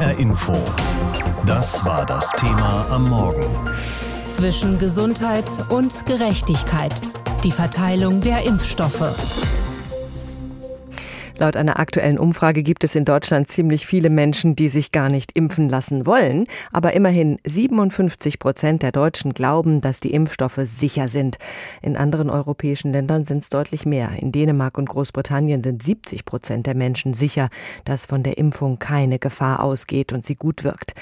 HR Info. Das war das Thema am Morgen. Zwischen Gesundheit und Gerechtigkeit. Die Verteilung der Impfstoffe. Laut einer aktuellen Umfrage gibt es in Deutschland ziemlich viele Menschen, die sich gar nicht impfen lassen wollen. Aber immerhin 57 Prozent der Deutschen glauben, dass die Impfstoffe sicher sind. In anderen europäischen Ländern sind es deutlich mehr. In Dänemark und Großbritannien sind 70 Prozent der Menschen sicher, dass von der Impfung keine Gefahr ausgeht und sie gut wirkt.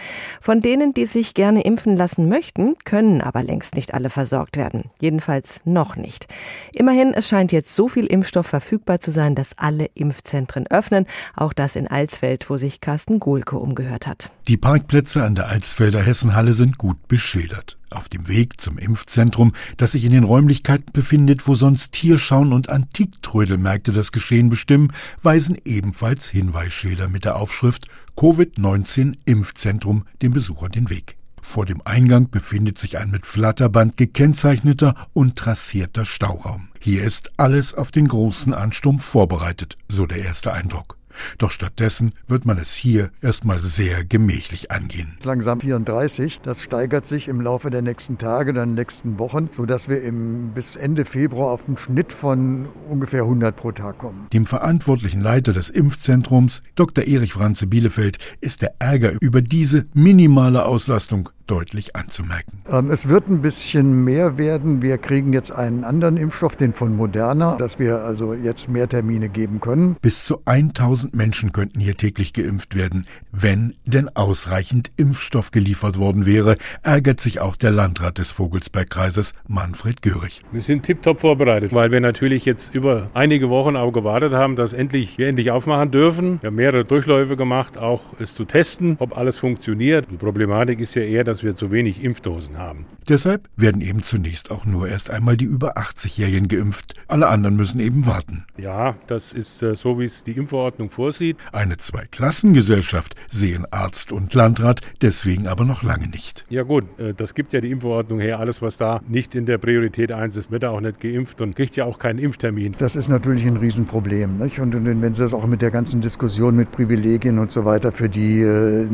Von denen, die sich gerne impfen lassen möchten, können aber längst nicht alle versorgt werden. Jedenfalls noch nicht. Immerhin, es scheint jetzt so viel Impfstoff verfügbar zu sein, dass alle Impfzentren Impfzentren öffnen. Auch das in Alsfeld, wo sich Carsten Gohlke umgehört hat. Die Parkplätze an der Alsfelder Hessenhalle sind gut beschildert. Auf dem Weg zum Impfzentrum, das sich in den Räumlichkeiten befindet, wo sonst Tierschauen und Antiktrödelmärkte das Geschehen bestimmen, weisen ebenfalls Hinweisschilder mit der Aufschrift Covid-19 Impfzentrum dem Besucher den Weg. Vor dem Eingang befindet sich ein mit Flatterband gekennzeichneter und trassierter Stauraum. Hier ist alles auf den großen Ansturm vorbereitet, so der erste Eindruck. Doch stattdessen wird man es hier erstmal sehr gemächlich angehen. Langsam 34. Das steigert sich im Laufe der nächsten Tage, dann nächsten Wochen, sodass wir im, bis Ende Februar auf einen Schnitt von ungefähr 100 pro Tag kommen. Dem verantwortlichen Leiter des Impfzentrums, Dr. Erich Franze Bielefeld, ist der Ärger über diese minimale Auslastung deutlich anzumerken. Ähm, es wird ein bisschen mehr werden. Wir kriegen jetzt einen anderen Impfstoff, den von Moderna, dass wir also jetzt mehr Termine geben können. Bis zu 1000 Menschen könnten hier täglich geimpft werden, wenn denn ausreichend Impfstoff geliefert worden wäre, ärgert sich auch der Landrat des Vogelsbergkreises, Manfred Görig. Wir sind tiptop vorbereitet, weil wir natürlich jetzt über einige Wochen auch gewartet haben, dass endlich, wir endlich aufmachen dürfen. Wir haben mehrere Durchläufe gemacht, auch es zu testen, ob alles funktioniert. Die Problematik ist ja eher, dass wir zu wenig Impfdosen haben. Deshalb werden eben zunächst auch nur erst einmal die über 80-Jährigen geimpft. Alle anderen müssen eben warten. Ja, das ist äh, so, wie es die Impfverordnung vorsieht. Eine Zweiklassengesellschaft sehen Arzt und Landrat deswegen aber noch lange nicht. Ja gut, äh, das gibt ja die Impfverordnung her. Alles, was da nicht in der Priorität 1 ist, wird auch nicht geimpft und kriegt ja auch keinen Impftermin. Das ist natürlich ein Riesenproblem. Nicht? Und wenn Sie das auch mit der ganzen Diskussion mit Privilegien und so weiter für die äh,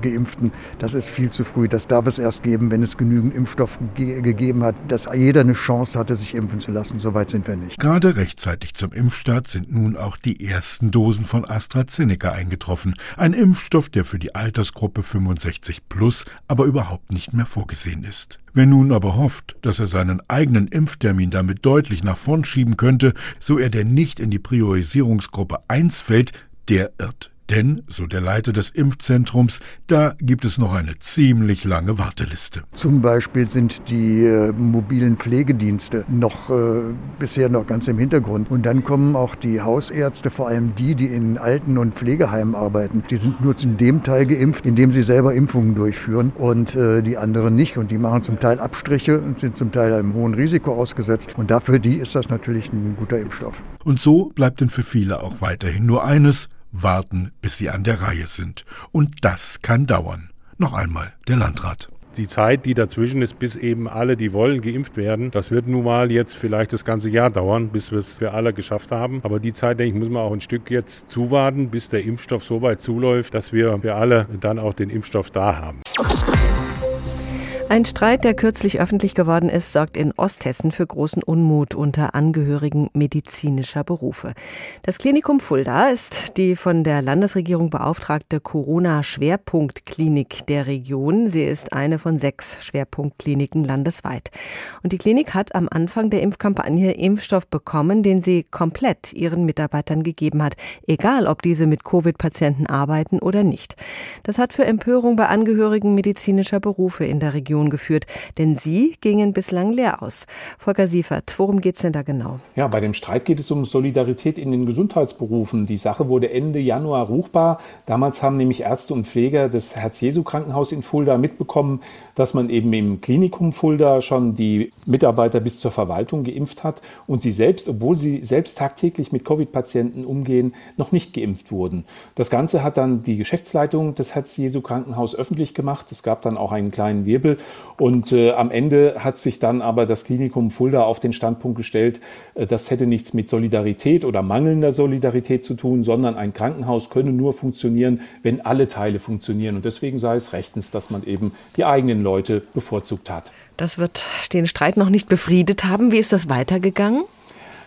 Geimpften, das ist viel zu früh. Das darf es erst geben, wenn es genügend Impfstoff ge gegeben hat, dass jeder eine Chance hatte, sich impfen zu lassen. Soweit sind wir nicht. Gerade rechtzeitig zum Impfstart sind nun auch die ersten Dosen von AstraZeneca eingetroffen. Ein Impfstoff, der für die Altersgruppe 65 plus aber überhaupt nicht mehr vorgesehen ist. Wer nun aber hofft, dass er seinen eigenen Impftermin damit deutlich nach vorn schieben könnte, so er denn nicht in die Priorisierungsgruppe 1 fällt, der irrt. Denn, so der Leiter des Impfzentrums, da gibt es noch eine ziemlich lange Warteliste. Zum Beispiel sind die äh, mobilen Pflegedienste noch äh, bisher noch ganz im Hintergrund. Und dann kommen auch die Hausärzte, vor allem die, die in Alten- und Pflegeheimen arbeiten. Die sind nur in dem Teil geimpft, in dem sie selber Impfungen durchführen und äh, die anderen nicht. Und die machen zum Teil Abstriche und sind zum Teil einem hohen Risiko ausgesetzt. Und dafür die ist das natürlich ein guter Impfstoff. Und so bleibt denn für viele auch weiterhin nur eines, warten, bis sie an der Reihe sind. Und das kann dauern. Noch einmal der Landrat die Zeit, die dazwischen ist, bis eben alle, die wollen, geimpft werden, das wird nun mal jetzt vielleicht das ganze Jahr dauern, bis wir es für alle geschafft haben. Aber die Zeit, denke ich, muss man auch ein Stück jetzt zuwarten, bis der Impfstoff so weit zuläuft, dass wir für alle dann auch den Impfstoff da haben. Ein Streit, der kürzlich öffentlich geworden ist, sorgt in Osthessen für großen Unmut unter Angehörigen medizinischer Berufe. Das Klinikum Fulda ist die von der Landesregierung beauftragte Corona-Schwerpunktklinik der Region. Sie ist eine von sechs Schwerpunktkliniken landesweit. Und die Klinik hat am Anfang der Impfkampagne Impfstoff bekommen, den sie komplett ihren Mitarbeitern gegeben hat, egal ob diese mit Covid-Patienten arbeiten oder nicht. Das hat für Empörung bei Angehörigen medizinischer Berufe in der Region Union geführt, denn sie gingen bislang leer aus. Volker Siefert, worum geht es denn da genau? Ja, bei dem Streit geht es um Solidarität in den Gesundheitsberufen. Die Sache wurde Ende Januar ruchbar. Damals haben nämlich Ärzte und Pfleger des Herz-Jesu-Krankenhaus in Fulda mitbekommen, dass man eben im Klinikum Fulda schon die Mitarbeiter bis zur Verwaltung geimpft hat und sie selbst, obwohl sie selbst tagtäglich mit Covid-Patienten umgehen, noch nicht geimpft wurden. Das Ganze hat dann die Geschäftsleitung des Herz-Jesu-Krankenhaus öffentlich gemacht. Es gab dann auch einen kleinen Wirbel Und äh, am Ende hat sich dann aber das Klinikum Fulda auf den Standpunkt gestellt, äh, das hätte nichts mit Solidarität oder mangelnder Solidarität zu tun, sondern ein Krankenhaus könne nur funktionieren, wenn alle Teile funktionieren. Und deswegen sei es rechtens, dass man eben die eigenen Leute bevorzugt hat. Das wird den Streit noch nicht befriedet haben. Wie ist das weitergegangen?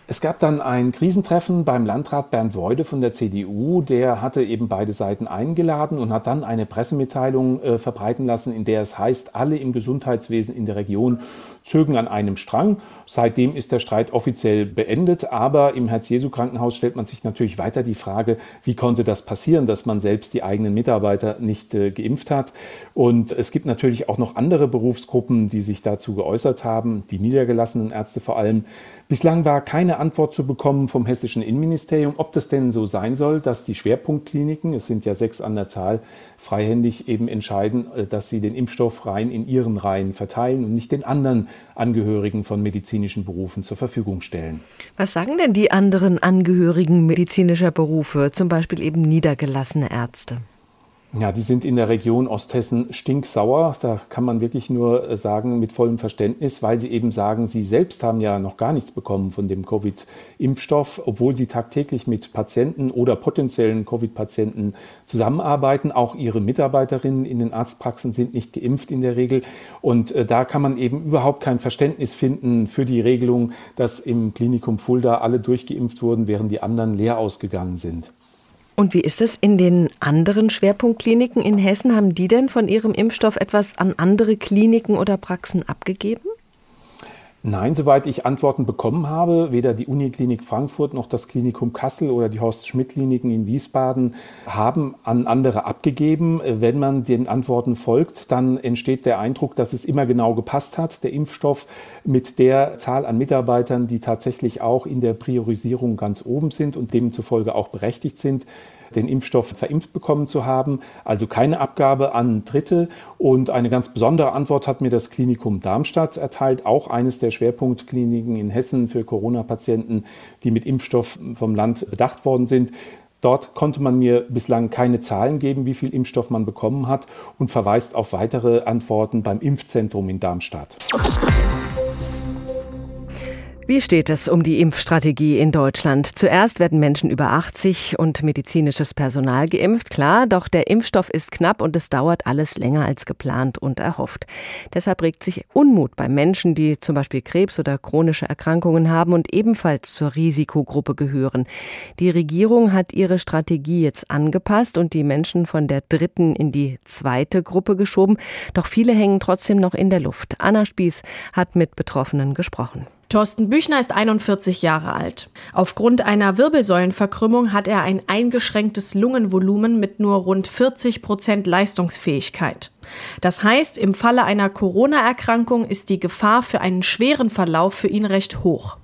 Es gab dann ein Krisentreffen beim Landrat Bernd Weude von der CDU. Der hatte eben beide Seiten eingeladen und hat dann eine Pressemitteilung äh, verbreiten lassen, in der es heißt, alle im Gesundheitswesen in der Region zögen an einem Strang. Seitdem ist der Streit offiziell beendet, aber im Herz-Jesu-Krankenhaus stellt man sich natürlich weiter die Frage, wie konnte das passieren, dass man selbst die eigenen Mitarbeiter nicht äh, geimpft hat. Und es gibt natürlich auch noch andere Berufsgruppen, die sich dazu geäußert haben, die niedergelassenen Ärzte vor allem. Bislang war keine Antwort zu bekommen vom hessischen Innenministerium, ob das denn so sein soll, dass die Schwerpunktkliniken, es sind ja sechs an der Zahl, freihändig eben entscheiden, äh, dass sie den Impfstoff rein in ihren Reihen verteilen und nicht den anderen Angehörigen von medizinischen Berufen zur Verfügung stellen. Was sagen denn die anderen Angehörigen medizinischer Berufe, zum Beispiel eben niedergelassene Ärzte? Ja, die sind in der Region Osthessen stinksauer. Da kann man wirklich nur äh, sagen, mit vollem Verständnis, weil sie eben sagen, sie selbst haben ja noch gar nichts bekommen von dem Covid-Impfstoff, obwohl sie tagtäglich mit Patienten oder potenziellen Covid-Patienten zusammenarbeiten. Auch ihre Mitarbeiterinnen in den Arztpraxen sind nicht geimpft in der Regel. Und äh, da kann man eben überhaupt kein Verständnis finden für die Regelung, dass im Klinikum Fulda alle durchgeimpft wurden, während die anderen leer ausgegangen sind. Und wie ist es in den anderen Schwerpunktkliniken in Hessen? Haben die denn von ihrem Impfstoff etwas an andere Kliniken oder Praxen abgegeben? Nein, soweit ich Antworten bekommen habe, weder die Uniklinik Frankfurt noch das Klinikum Kassel oder die Horst-Schmidt-Kliniken in Wiesbaden haben an andere abgegeben. Wenn man den Antworten folgt, dann entsteht der Eindruck, dass es immer genau gepasst hat, der Impfstoff mit der Zahl an Mitarbeitern, die tatsächlich auch in der Priorisierung ganz oben sind und demzufolge auch berechtigt sind den Impfstoff verimpft bekommen zu haben, also keine Abgabe an Dritte. Und eine ganz besondere Antwort hat mir das Klinikum Darmstadt erteilt, auch eines der Schwerpunktkliniken in Hessen für Corona-Patienten, die mit Impfstoff vom Land bedacht worden sind. Dort konnte man mir bislang keine Zahlen geben, wie viel Impfstoff man bekommen hat und verweist auf weitere Antworten beim Impfzentrum in Darmstadt. Wie steht es um die Impfstrategie in Deutschland? Zuerst werden Menschen über 80 und medizinisches Personal geimpft, klar, doch der Impfstoff ist knapp und es dauert alles länger als geplant und erhofft. Deshalb regt sich Unmut bei Menschen, die zum Beispiel Krebs oder chronische Erkrankungen haben und ebenfalls zur Risikogruppe gehören. Die Regierung hat ihre Strategie jetzt angepasst und die Menschen von der dritten in die zweite Gruppe geschoben, doch viele hängen trotzdem noch in der Luft. Anna Spieß hat mit Betroffenen gesprochen. Thorsten Büchner ist 41 Jahre alt. Aufgrund einer Wirbelsäulenverkrümmung hat er ein eingeschränktes Lungenvolumen mit nur rund 40 Prozent Leistungsfähigkeit. Das heißt, im Falle einer Corona-Erkrankung ist die Gefahr für einen schweren Verlauf für ihn recht hoch.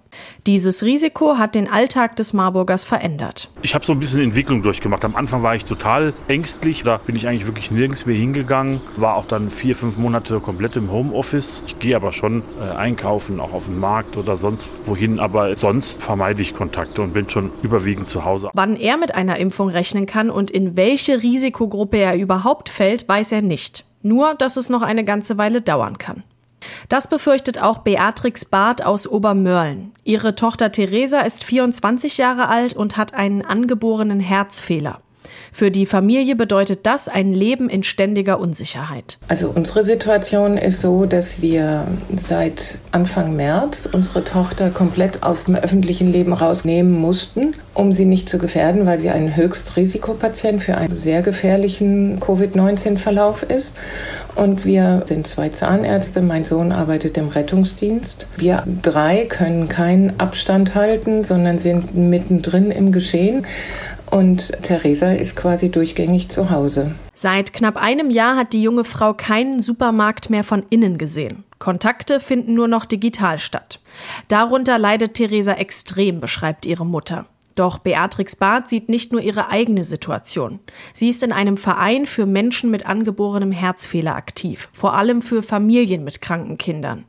Dieses Risiko hat den Alltag des Marburgers verändert. Ich habe so ein bisschen Entwicklung durchgemacht. Am Anfang war ich total ängstlich. Da bin ich eigentlich wirklich nirgends mehr hingegangen. War auch dann vier, fünf Monate komplett im Homeoffice. Ich gehe aber schon äh, einkaufen, auch auf den Markt oder sonst wohin. Aber sonst vermeide ich Kontakte und bin schon überwiegend zu Hause. Wann er mit einer Impfung rechnen kann und in welche Risikogruppe er überhaupt fällt, weiß er nicht. Nur, dass es noch eine ganze Weile dauern kann. Das befürchtet auch Beatrix Barth aus Obermörlen. Ihre Tochter Theresa ist 24 Jahre alt und hat einen angeborenen Herzfehler. Für die Familie bedeutet das ein Leben in ständiger Unsicherheit. Also unsere Situation ist so, dass wir seit Anfang März unsere Tochter komplett aus dem öffentlichen Leben rausnehmen mussten, um sie nicht zu gefährden, weil sie ein Höchstrisikopatient für einen sehr gefährlichen Covid-19-Verlauf ist. Und wir sind zwei Zahnärzte. Mein Sohn arbeitet im Rettungsdienst. Wir drei können keinen Abstand halten, sondern sind mittendrin im Geschehen. Und Theresa ist quasi durchgängig zu Hause. Seit knapp einem Jahr hat die junge Frau keinen Supermarkt mehr von innen gesehen. Kontakte finden nur noch digital statt. Darunter leidet Theresa extrem, beschreibt ihre Mutter. Doch Beatrix Barth sieht nicht nur ihre eigene Situation. Sie ist in einem Verein für Menschen mit angeborenem Herzfehler aktiv, vor allem für Familien mit kranken Kindern.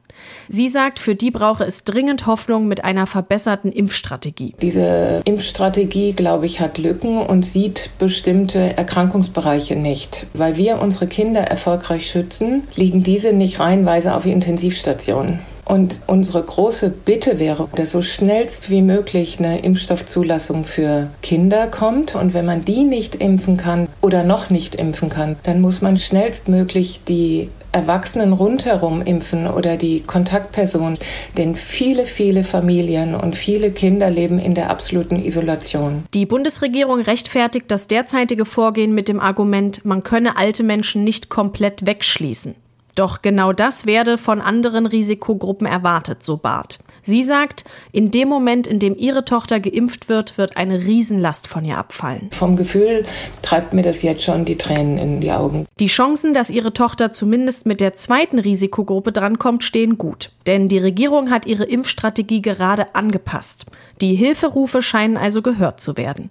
Sie sagt, für die brauche es dringend Hoffnung mit einer verbesserten Impfstrategie. Diese Impfstrategie, glaube ich, hat Lücken und sieht bestimmte Erkrankungsbereiche nicht. Weil wir unsere Kinder erfolgreich schützen, liegen diese nicht reihenweise auf Intensivstationen. Und unsere große Bitte wäre, dass so schnellst wie möglich eine Impfstoffzulassung für Kinder kommt. Und wenn man die nicht impfen kann oder noch nicht impfen kann, dann muss man schnellstmöglich die Erwachsenen rundherum impfen oder die Kontaktpersonen. Denn viele, viele Familien und viele Kinder leben in der absoluten Isolation. Die Bundesregierung rechtfertigt das derzeitige Vorgehen mit dem Argument, man könne alte Menschen nicht komplett wegschließen. Doch genau das werde von anderen Risikogruppen erwartet, so Barth. Sie sagt, in dem Moment, in dem ihre Tochter geimpft wird, wird eine Riesenlast von ihr abfallen. Vom Gefühl treibt mir das jetzt schon die Tränen in die Augen. Die Chancen, dass ihre Tochter zumindest mit der zweiten Risikogruppe drankommt, stehen gut. Denn die Regierung hat ihre Impfstrategie gerade angepasst. Die Hilferufe scheinen also gehört zu werden.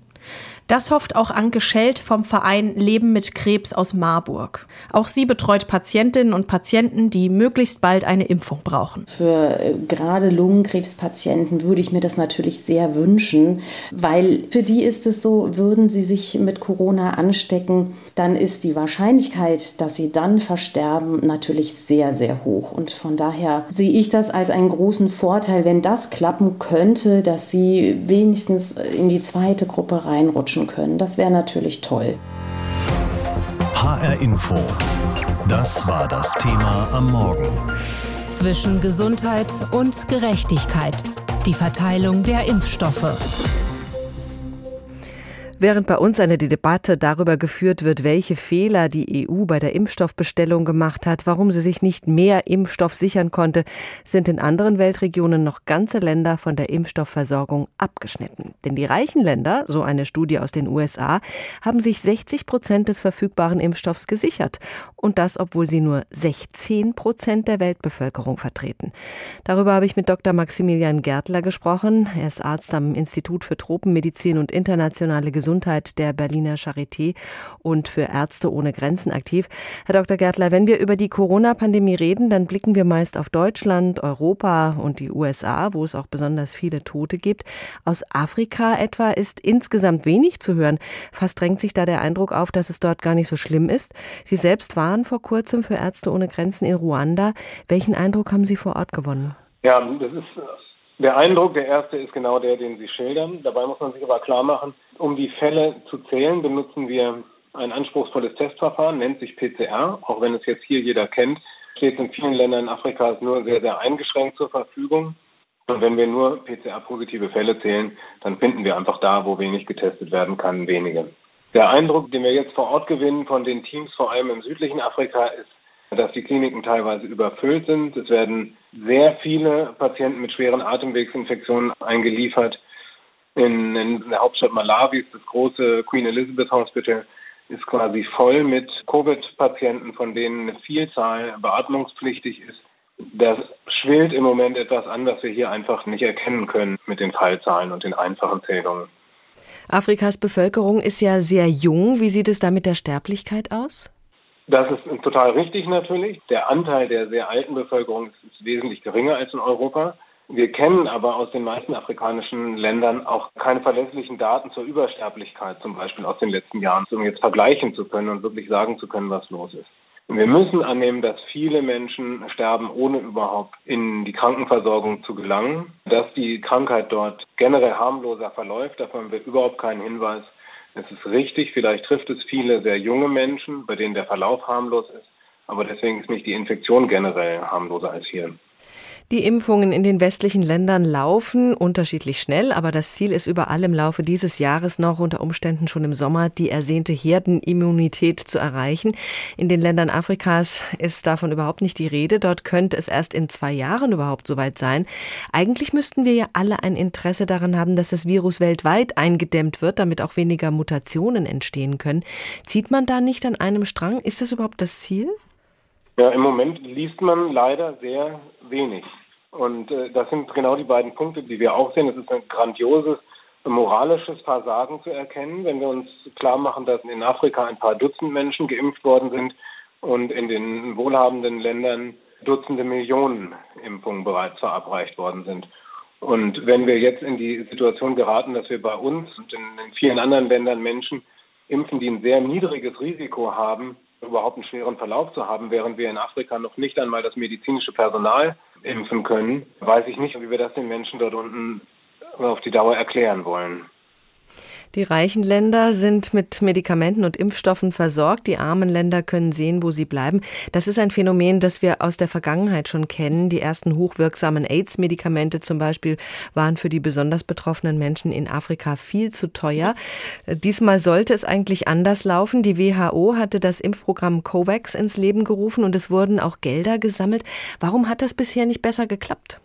Das hofft auch Anke Schelt vom Verein Leben mit Krebs aus Marburg. Auch sie betreut Patientinnen und Patienten, die möglichst bald eine Impfung brauchen. Für äh, gerade Lungenkrebspatienten würde ich mir das natürlich sehr wünschen, weil für die ist es so, würden sie sich mit Corona anstecken, dann ist die Wahrscheinlichkeit, dass sie dann versterben, natürlich sehr, sehr hoch. Und von daher sehe ich das als einen großen Vorteil, wenn das klappen könnte, dass sie wenigstens in die zweite Gruppe reinrutschen austauschen können. Das wäre natürlich toll. HR Info. Das war das Thema am Morgen. Zwischen Gesundheit und Gerechtigkeit. Die Verteilung der Impfstoffe. Während bei uns eine Debatte darüber geführt wird, welche Fehler die EU bei der Impfstoffbestellung gemacht hat, warum sie sich nicht mehr Impfstoff sichern konnte, sind in anderen Weltregionen noch ganze Länder von der Impfstoffversorgung abgeschnitten. Denn die reichen Länder, so eine Studie aus den USA, haben sich 60 Prozent des verfügbaren Impfstoffs gesichert. Und das, obwohl sie nur 16 Prozent der Weltbevölkerung vertreten. Darüber habe ich mit Dr. Maximilian Gärtler gesprochen. Er ist Arzt am Institut für Tropenmedizin und internationale Gesundheit Gesundheit der Berliner Charité und für Ärzte ohne Grenzen aktiv. Herr Dr. Gärtler, wenn wir über die Corona-Pandemie reden, dann blicken wir meist auf Deutschland, Europa und die USA, wo es auch besonders viele Tote gibt. Aus Afrika etwa ist insgesamt wenig zu hören. Fast drängt sich da der Eindruck auf, dass es dort gar nicht so schlimm ist. Sie selbst waren vor kurzem für Ärzte ohne Grenzen in Ruanda. Welchen Eindruck haben Sie vor Ort gewonnen? Ja, das ist der Eindruck, der erste ist genau der, den Sie schildern. Dabei muss man sich aber klar machen, um die Fälle zu zählen, benutzen wir ein anspruchsvolles Testverfahren, nennt sich PCR, auch wenn es jetzt hier jeder kennt, steht in vielen Ländern Afrikas nur sehr, sehr eingeschränkt zur Verfügung. Und wenn wir nur PCR-positive Fälle zählen, dann finden wir einfach da, wo wenig getestet werden kann, wenige. Der Eindruck, den wir jetzt vor Ort gewinnen von den Teams, vor allem im südlichen Afrika, ist, dass die Kliniken teilweise überfüllt sind. Es werden sehr viele Patienten mit schweren Atemwegsinfektionen eingeliefert. In, in der Hauptstadt Malawi ist das große Queen Elizabeth Hospital ist quasi voll mit Covid-Patienten, von denen eine Vielzahl beatmungspflichtig ist. Das schwillt im Moment etwas an, was wir hier einfach nicht erkennen können mit den Fallzahlen und den einfachen Zählungen. Afrikas Bevölkerung ist ja sehr jung. Wie sieht es da mit der Sterblichkeit aus? Das ist total richtig natürlich. Der Anteil der sehr alten Bevölkerung ist wesentlich geringer als in Europa. Wir kennen aber aus den meisten afrikanischen Ländern auch keine verlässlichen Daten zur Übersterblichkeit, zum Beispiel aus den letzten Jahren, um jetzt vergleichen zu können und wirklich sagen zu können, was los ist. Wir müssen annehmen, dass viele Menschen sterben, ohne überhaupt in die Krankenversorgung zu gelangen. Dass die Krankheit dort generell harmloser verläuft, davon haben wir überhaupt keinen Hinweis. Es ist richtig, vielleicht trifft es viele sehr junge Menschen, bei denen der Verlauf harmlos ist, aber deswegen ist nicht die Infektion generell harmloser als hier. Die Impfungen in den westlichen Ländern laufen unterschiedlich schnell, aber das Ziel ist überall im Laufe dieses Jahres noch unter Umständen schon im Sommer die ersehnte Herdenimmunität zu erreichen. In den Ländern Afrikas ist davon überhaupt nicht die Rede. Dort könnte es erst in zwei Jahren überhaupt soweit sein. Eigentlich müssten wir ja alle ein Interesse daran haben, dass das Virus weltweit eingedämmt wird, damit auch weniger Mutationen entstehen können. Zieht man da nicht an einem Strang? Ist das überhaupt das Ziel? Ja, im Moment liest man leider sehr wenig. Und äh, das sind genau die beiden Punkte, die wir auch sehen. Es ist ein grandioses moralisches Versagen zu erkennen, wenn wir uns klar machen, dass in Afrika ein paar Dutzend Menschen geimpft worden sind und in den wohlhabenden Ländern Dutzende Millionen Impfungen bereits verabreicht worden sind. Und wenn wir jetzt in die Situation geraten, dass wir bei uns und in, in vielen anderen Ländern Menschen impfen, die ein sehr niedriges Risiko haben, überhaupt einen schweren Verlauf zu haben, während wir in Afrika noch nicht einmal das medizinische Personal impfen können, weiß ich nicht, wie wir das den Menschen dort unten auf die Dauer erklären wollen. Die reichen Länder sind mit Medikamenten und Impfstoffen versorgt. Die armen Länder können sehen, wo sie bleiben. Das ist ein Phänomen, das wir aus der Vergangenheit schon kennen. Die ersten hochwirksamen AIDS-Medikamente zum Beispiel waren für die besonders betroffenen Menschen in Afrika viel zu teuer. Diesmal sollte es eigentlich anders laufen. Die WHO hatte das Impfprogramm COVAX ins Leben gerufen und es wurden auch Gelder gesammelt. Warum hat das bisher nicht besser geklappt?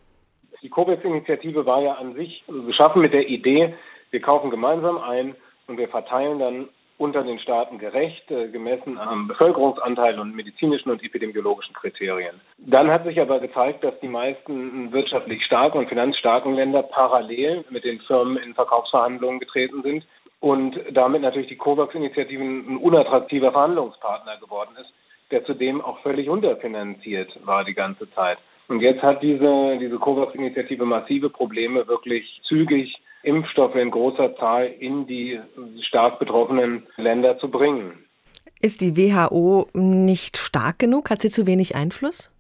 Die COVAX-Initiative war ja an sich geschaffen mit der Idee, wir kaufen gemeinsam ein und wir verteilen dann unter den Staaten gerecht, äh, gemessen am Bevölkerungsanteil und medizinischen und epidemiologischen Kriterien. Dann hat sich aber gezeigt, dass die meisten wirtschaftlich starken und finanzstarken Länder parallel mit den Firmen in Verkaufsverhandlungen getreten sind und damit natürlich die COVAX-Initiative ein unattraktiver Verhandlungspartner geworden ist, der zudem auch völlig unterfinanziert war die ganze Zeit. Und jetzt hat diese, diese COVAX-Initiative massive Probleme, wirklich zügig Impfstoffe in großer Zahl in die stark betroffenen Länder zu bringen. Ist die WHO nicht stark genug? Hat sie zu wenig Einfluss?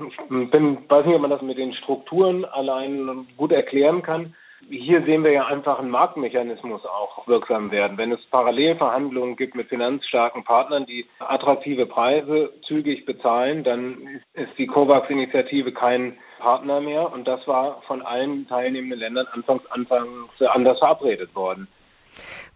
Ich bin, weiß nicht, ob man das mit den Strukturen allein gut erklären kann. Hier sehen wir ja einfach einen Marktmechanismus auch wirksam werden. Wenn es Parallelverhandlungen gibt mit finanzstarken Partnern, die attraktive Preise zügig bezahlen, dann ist die COVAX-Initiative kein Partner mehr. Und das war von allen teilnehmenden Ländern anfangs, anfangs anders verabredet worden.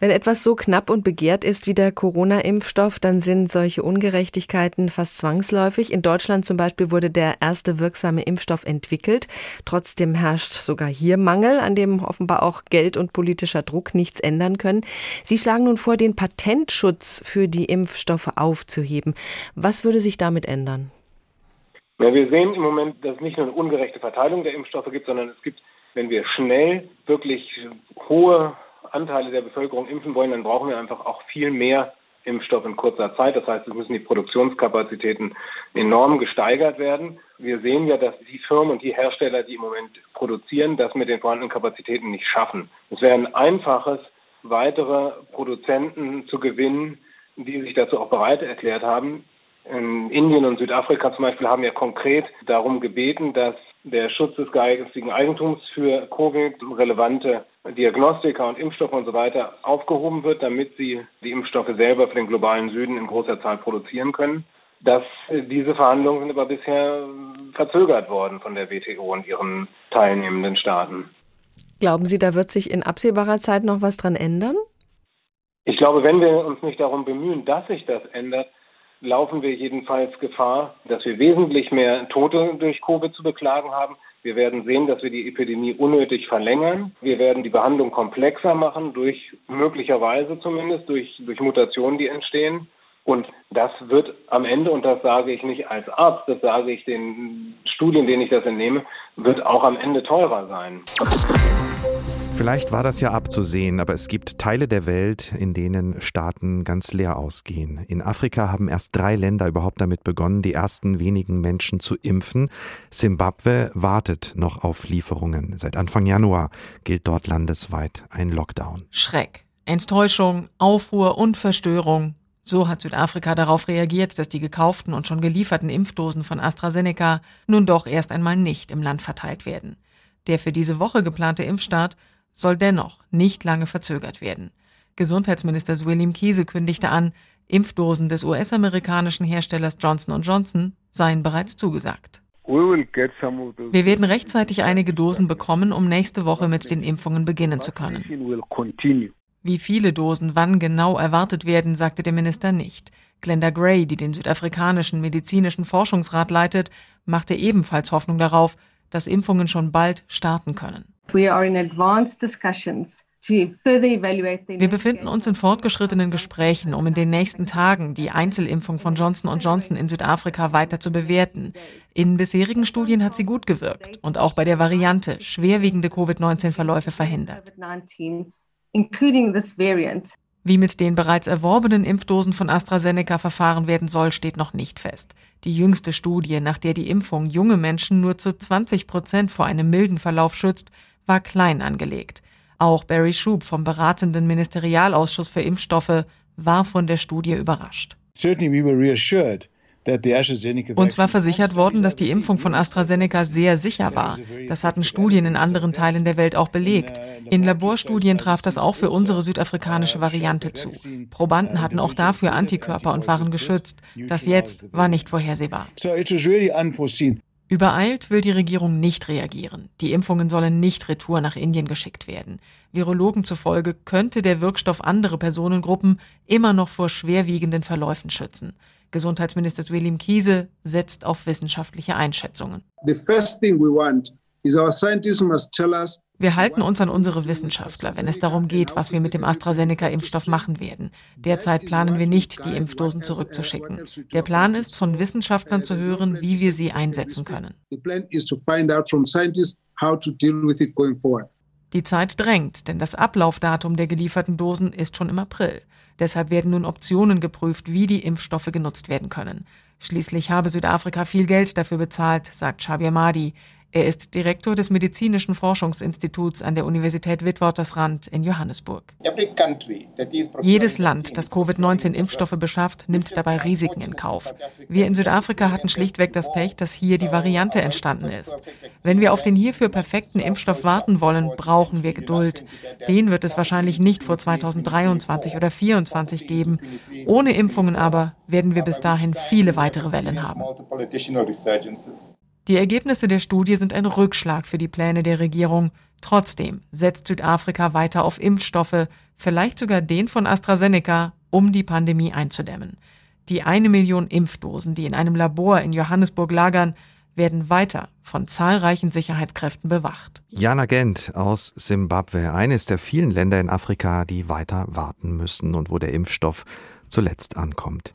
Wenn etwas so knapp und begehrt ist wie der Corona-Impfstoff, dann sind solche Ungerechtigkeiten fast zwangsläufig. In Deutschland zum Beispiel wurde der erste wirksame Impfstoff entwickelt. Trotzdem herrscht sogar hier Mangel, an dem offenbar auch Geld und politischer Druck nichts ändern können. Sie schlagen nun vor, den Patentschutz für die Impfstoffe aufzuheben. Was würde sich damit ändern? Ja, wir sehen im Moment, dass es nicht nur eine ungerechte Verteilung der Impfstoffe gibt, sondern es gibt, wenn wir schnell wirklich hohe Anteile der Bevölkerung impfen wollen, dann brauchen wir einfach auch viel mehr Impfstoff in kurzer Zeit. Das heißt, es müssen die Produktionskapazitäten enorm gesteigert werden. Wir sehen ja, dass die Firmen und die Hersteller, die im Moment produzieren, das mit den vorhandenen Kapazitäten nicht schaffen. Es wäre ein einfaches, weitere Produzenten zu gewinnen, die sich dazu auch bereit erklärt haben, in Indien und Südafrika zum Beispiel haben ja konkret darum gebeten, dass der Schutz des geistigen Eigentums für Covid relevante Diagnostika und Impfstoffe und so weiter aufgehoben wird, damit sie die Impfstoffe selber für den globalen Süden in großer Zahl produzieren können. Das, diese Verhandlungen sind aber bisher verzögert worden von der WTO und ihren teilnehmenden Staaten. Glauben Sie, da wird sich in absehbarer Zeit noch was dran ändern? Ich glaube, wenn wir uns nicht darum bemühen, dass sich das ändert, laufen wir jedenfalls Gefahr, dass wir wesentlich mehr Tote durch Covid zu beklagen haben. Wir werden sehen, dass wir die Epidemie unnötig verlängern. Wir werden die Behandlung komplexer machen, durch möglicherweise zumindest durch, durch Mutationen, die entstehen. Und das wird am Ende, und das sage ich nicht als Arzt, das sage ich den Studien, denen ich das entnehme, wird auch am Ende teurer sein. Vielleicht war das ja abzusehen, aber es gibt Teile der Welt, in denen Staaten ganz leer ausgehen. In Afrika haben erst drei Länder überhaupt damit begonnen, die ersten wenigen Menschen zu impfen. Simbabwe wartet noch auf Lieferungen. Seit Anfang Januar gilt dort landesweit ein Lockdown. Schreck, Enttäuschung, Aufruhr und Verstörung. So hat Südafrika darauf reagiert, dass die gekauften und schon gelieferten Impfdosen von AstraZeneca nun doch erst einmal nicht im Land verteilt werden. Der für diese Woche geplante Impfstart soll dennoch nicht lange verzögert werden. Gesundheitsminister William Kiese kündigte an, Impfdosen des US-amerikanischen Herstellers Johnson Johnson seien bereits zugesagt. Wir werden rechtzeitig einige Dosen bekommen, um nächste Woche mit den Impfungen beginnen zu können. Wie viele Dosen wann genau erwartet werden, sagte der Minister nicht. Glenda Gray, die den südafrikanischen medizinischen Forschungsrat leitet, machte ebenfalls Hoffnung darauf, dass Impfungen schon bald starten können. Wir befinden uns in fortgeschrittenen Gesprächen, um in den nächsten Tagen die Einzelimpfung von Johnson Johnson in Südafrika weiter zu bewerten. In bisherigen Studien hat sie gut gewirkt und auch bei der Variante schwerwiegende Covid-19-Verläufe verhindert. Wie mit den bereits erworbenen Impfdosen von AstraZeneca verfahren werden soll, steht noch nicht fest. Die jüngste Studie, nach der die Impfung junge Menschen nur zu 20 Prozent vor einem milden Verlauf schützt, war klein angelegt. Auch Barry Schub vom beratenden Ministerialausschuss für Impfstoffe war von der Studie überrascht. Certainly we were reassured uns war versichert worden, dass die Impfung von AstraZeneca sehr sicher war. Das hatten Studien in anderen Teilen der Welt auch belegt. In Laborstudien traf das auch für unsere südafrikanische Variante zu. Probanden hatten auch dafür Antikörper und waren geschützt. Das jetzt war nicht vorhersehbar. Übereilt will die Regierung nicht reagieren. Die Impfungen sollen nicht retour nach Indien geschickt werden. Virologen zufolge könnte der Wirkstoff andere Personengruppen immer noch vor schwerwiegenden Verläufen schützen. Gesundheitsminister William Kiese setzt auf wissenschaftliche Einschätzungen. Wir halten uns an unsere Wissenschaftler, wenn es darum geht, was wir mit dem AstraZeneca-Impfstoff machen werden. Derzeit planen wir nicht, die Impfdosen zurückzuschicken. Der Plan ist, von Wissenschaftlern zu hören, wie wir sie einsetzen können. Die Zeit drängt, denn das Ablaufdatum der gelieferten Dosen ist schon im April. Deshalb werden nun Optionen geprüft, wie die Impfstoffe genutzt werden können. Schließlich habe Südafrika viel Geld dafür bezahlt, sagt Xavier Madi. Er ist Direktor des Medizinischen Forschungsinstituts an der Universität Witwatersrand in Johannesburg. Jedes Land, das Covid-19-Impfstoffe beschafft, nimmt dabei Risiken in Kauf. Wir in Südafrika hatten schlichtweg das Pech, dass hier die Variante entstanden ist. Wenn wir auf den hierfür perfekten Impfstoff warten wollen, brauchen wir Geduld. Den wird es wahrscheinlich nicht vor 2023 oder 2024 geben. Ohne Impfungen aber werden wir bis dahin viele weitere Wellen haben. Die Ergebnisse der Studie sind ein Rückschlag für die Pläne der Regierung. Trotzdem setzt Südafrika weiter auf Impfstoffe, vielleicht sogar den von AstraZeneca, um die Pandemie einzudämmen. Die eine Million Impfdosen, die in einem Labor in Johannesburg lagern, werden weiter von zahlreichen Sicherheitskräften bewacht. Jana Gent aus Simbabwe, eines der vielen Länder in Afrika, die weiter warten müssen und wo der Impfstoff zuletzt ankommt.